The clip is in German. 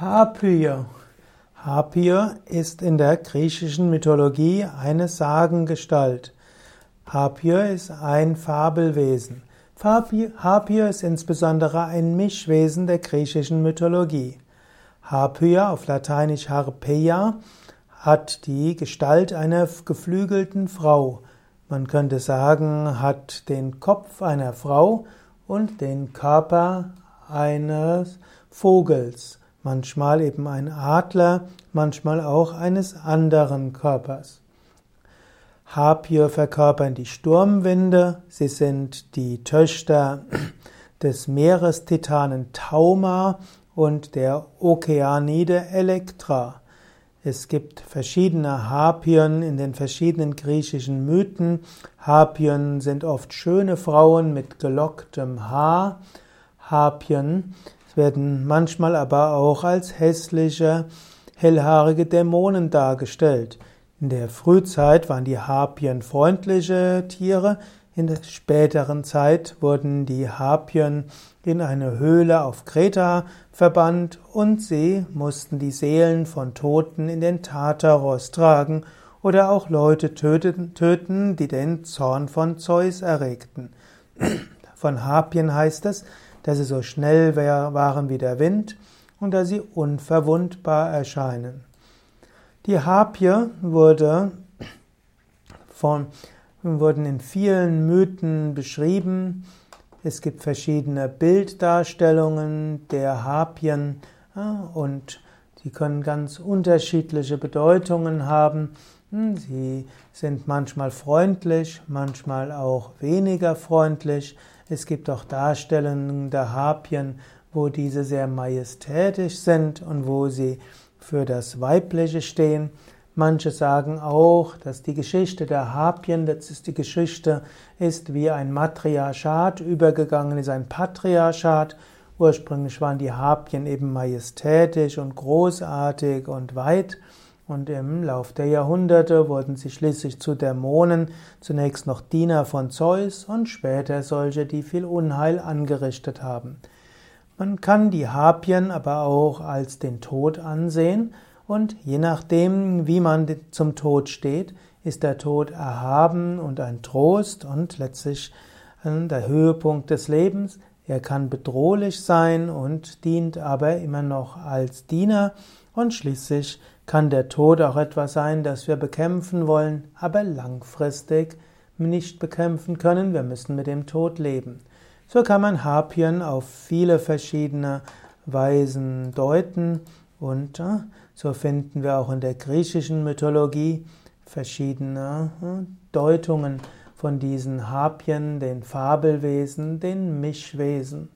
Harpyie. Harpyie ist in der griechischen Mythologie eine Sagengestalt. Harpyie ist ein Fabelwesen. Harpyie ist insbesondere ein Mischwesen der griechischen Mythologie. Harpyie, auf Lateinisch Harpeia, hat die Gestalt einer geflügelten Frau. Man könnte sagen, hat den Kopf einer Frau und den Körper eines Vogels manchmal eben ein Adler, manchmal auch eines anderen Körpers. Harpyie verkörpern die Sturmwinde, sie sind die Töchter des Meerestitanen Tauma und der Okeanide Elektra. Es gibt verschiedene Harpien in den verschiedenen griechischen Mythen. Harpien sind oft schöne Frauen mit gelocktem Haar. Harpien werden manchmal aber auch als hässliche, hellhaarige Dämonen dargestellt. In der Frühzeit waren die Harpien freundliche Tiere, in der späteren Zeit wurden die Harpien in eine Höhle auf Kreta verbannt und sie mussten die Seelen von Toten in den Tartaros tragen oder auch Leute töten, die den Zorn von Zeus erregten. Von Harpien heißt es, dass sie so schnell waren wie der Wind und dass sie unverwundbar erscheinen. Die Harpie wurde von, wurden in vielen Mythen beschrieben. Es gibt verschiedene Bilddarstellungen der Harpien und sie können ganz unterschiedliche Bedeutungen haben. Hm, sie sind manchmal freundlich, manchmal auch weniger freundlich. Es gibt auch Darstellungen der Harpien, wo diese sehr majestätisch sind und wo sie für das Weibliche stehen. Manche sagen auch, dass die Geschichte der Harpien, das ist die Geschichte, ist wie ein Matriarchat übergegangen ist, ein Patriarchat. Ursprünglich waren die Harpien eben majestätisch und großartig und weit. Und im Lauf der Jahrhunderte wurden sie schließlich zu Dämonen, zunächst noch Diener von Zeus und später solche, die viel Unheil angerichtet haben. Man kann die Harpien aber auch als den Tod ansehen und je nachdem, wie man zum Tod steht, ist der Tod erhaben und ein Trost und letztlich äh, der Höhepunkt des Lebens. Er kann bedrohlich sein und dient aber immer noch als Diener und schließlich kann der Tod auch etwas sein, das wir bekämpfen wollen, aber langfristig nicht bekämpfen können. Wir müssen mit dem Tod leben. So kann man Harpien auf viele verschiedene Weisen deuten und äh, so finden wir auch in der griechischen Mythologie verschiedene äh, Deutungen von diesen Harpien, den Fabelwesen, den Mischwesen.